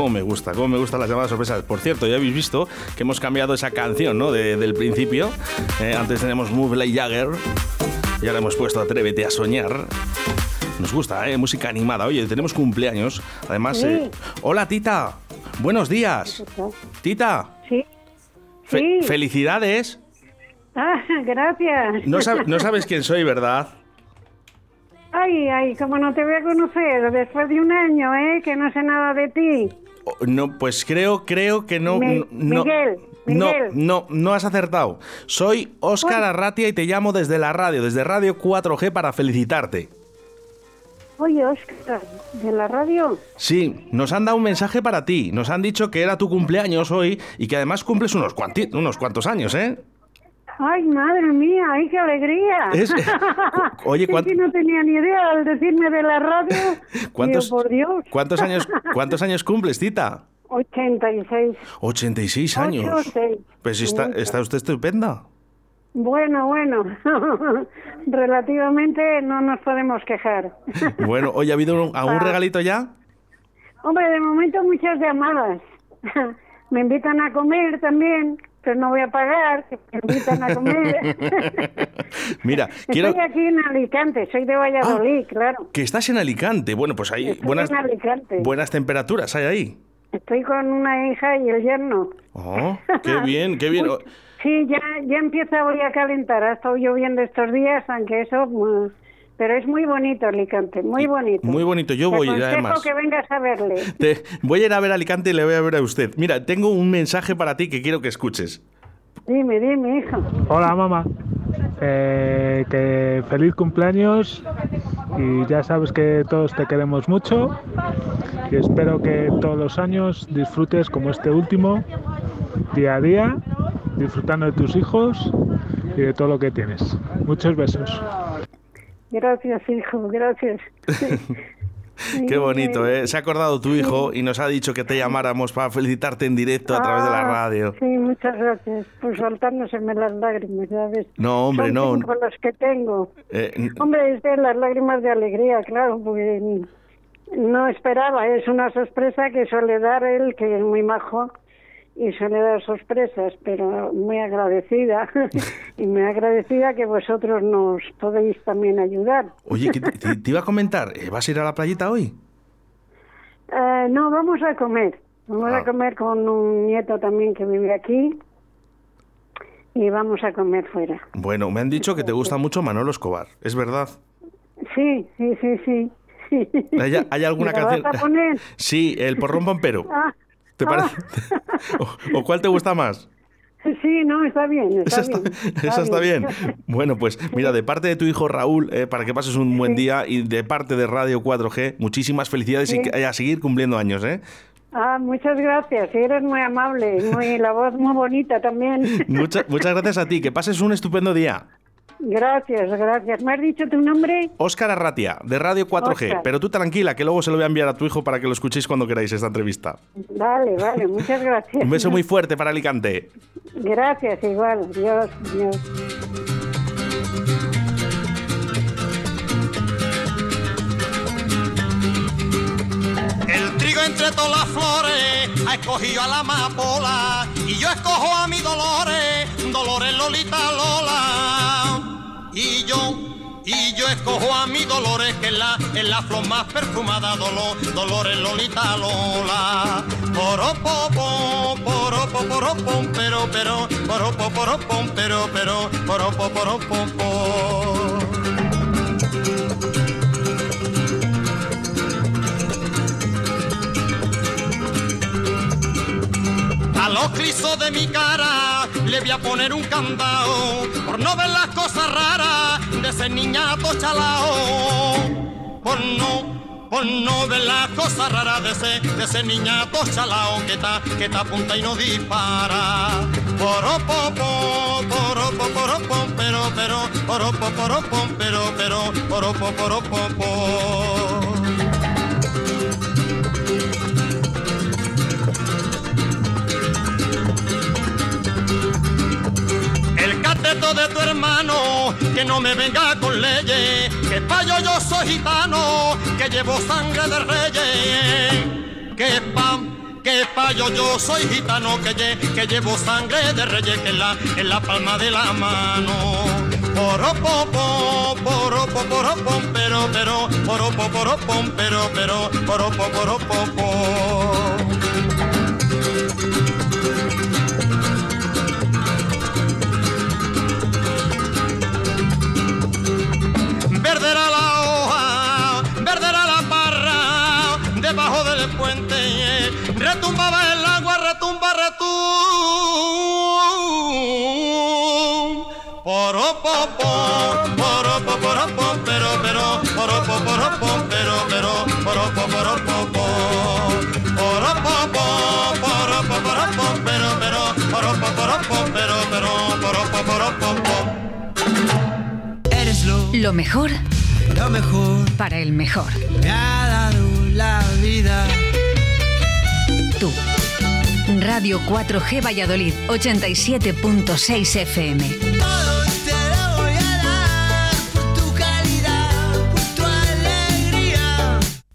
Cómo me gusta, cómo me gustan las llamadas sorpresas. Por cierto, ya habéis visto que hemos cambiado esa canción, ¿no? del principio. Eh, antes tenemos Move Like Jagger y ahora hemos puesto Atrévete a soñar. Nos gusta, ¿eh? Música animada. Oye, tenemos cumpleaños. Además, eh, hola Tita. Buenos días. Tita. Sí. sí. Felicidades. Ah, gracias. No, no sabes quién soy, ¿verdad? Ay, ay, como no te voy a conocer después de un año, ¿eh? Que no sé nada de ti. Oh, no, pues creo, creo que no. no Miguel, No, no, no has acertado. Soy Óscar Arratia y te llamo desde la radio, desde Radio 4G para felicitarte. Oye, Óscar, ¿de la radio? Sí, nos han dado un mensaje para ti. Nos han dicho que era tu cumpleaños hoy y que además cumples unos, unos cuantos años, ¿eh? Ay, madre mía, ay, qué alegría. Oye, ¿cuánto... no tenía ni idea al decirme de la radio. ¿Cuántos, por Dios. ¿cuántos, años, ¿Cuántos años cumples, Tita? 86. 86 años. Pues está, está usted estupenda. Bueno, bueno, relativamente no nos podemos quejar. Bueno, ¿hoy ha habido algún ah. regalito ya? Hombre, de momento muchas llamadas. Me invitan a comer también, pero no voy a pagar, me invitan a comer. Mira, quiero... Estoy aquí en Alicante, soy de Valladolid, ah, claro. Que estás en Alicante. Bueno, pues hay buenas, buenas temperaturas hay ahí. Estoy con una hija y el yerno. Oh, qué bien, qué bien. Sí, ya, ya empieza hoy a calentar. Ha estado lloviendo estos días, aunque eso... Mm, pero es muy bonito Alicante, muy bonito. Muy bonito, yo voy además. que vengas a verle. voy a ir a ver Alicante y le voy a ver a usted. Mira, tengo un mensaje para ti que quiero que escuches. Dime, dime, hijo. Hola, mamá. Eh, que feliz cumpleaños y ya sabes que todos te queremos mucho y espero que todos los años disfrutes como este último día a día disfrutando de tus hijos y de todo lo que tienes. Muchos besos. Gracias, hijo, gracias. Qué bonito, ¿eh? Se ha acordado tu hijo y nos ha dicho que te llamáramos para felicitarte en directo a través de la ah, radio. Sí, muchas gracias por saltándoseme las lágrimas, ¿sabes? No, hombre, no. Con las que tengo. Eh, hombre, es de las lágrimas de alegría, claro, porque no esperaba, es una sorpresa que suele dar él, que es muy majo y suele dar sorpresas, pero muy agradecida y muy agradecida que vosotros nos podéis también ayudar. Oye, te, iba a comentar, eh, ¿vas a ir a la playita hoy? Eh, no, vamos a comer. Vamos a ah. comer con un nieto también que vive aquí y vamos a comer fuera. Bueno, me han dicho que te gusta mucho Manolo Escobar, ¿es verdad? Sí, sí, sí, sí. ¿Hay, alguna canción? Sí, el porrón pompero. Ah, ¿Te parece? ¿O, cuál te gusta más? Sí, no, está bien. Está esa, está, bien. Bueno, pues mira, de parte de tu hijo Raúl, eh, para que pases un buen día y de parte de Radio 4G, muchísimas felicidades y a seguir cumpliendo años, ¿eh? Ah, muchas gracias. Eres muy amable, muy la voz muy bonita también. muchas gracias a ti. Que pases un estupendo día. Gracias, gracias. ¿Me has dicho tu nombre? Óscar Arratia, de Radio 4G. Pero tú tranquila, que luego se lo voy a enviar a tu hijo para que lo escuchéis cuando queráis esta entrevista. Vale, vale, muchas gracias. Un beso muy fuerte para Alicante. Gracias, igual. Dios, Dios. El trigo entre todas las flores ha escogido a la amapola y yo escojo a mi Dolores, Dolores Lolita Lola y yo y yo escojo a mi Dolores que es la, es la flor más perfumada Dolor, Dolores Lolita Lola. Poropo poropo poropo pero pero poropo poropo pero pero poropo poropo A los clisos de mi cara voy a poner un candado por no ver las cosas raras de ese niñato chalao. Por no, por no ver las cosas raras de ese, de ese niñato chalao que está, que está apunta y no dispara. Poropo, poropo, poropo, pero, pero, poropo, poropo, pero, pero, poropo, poropo. De tu hermano, que no me venga con leyes, que payo yo soy gitano, que llevo sangre de reyes, que pa, que payo yo soy gitano, que, que llevo sangre de reyes que en la, en la palma de la mano. Poropopo, poropo, poropom, pero, pero, poropo, poropom, pero, pero, poropo, poropopo. Lo mejor, lo mejor para el mejor. Me ha dado la vida. Tú. Radio 4G Valladolid, 87.6 FM.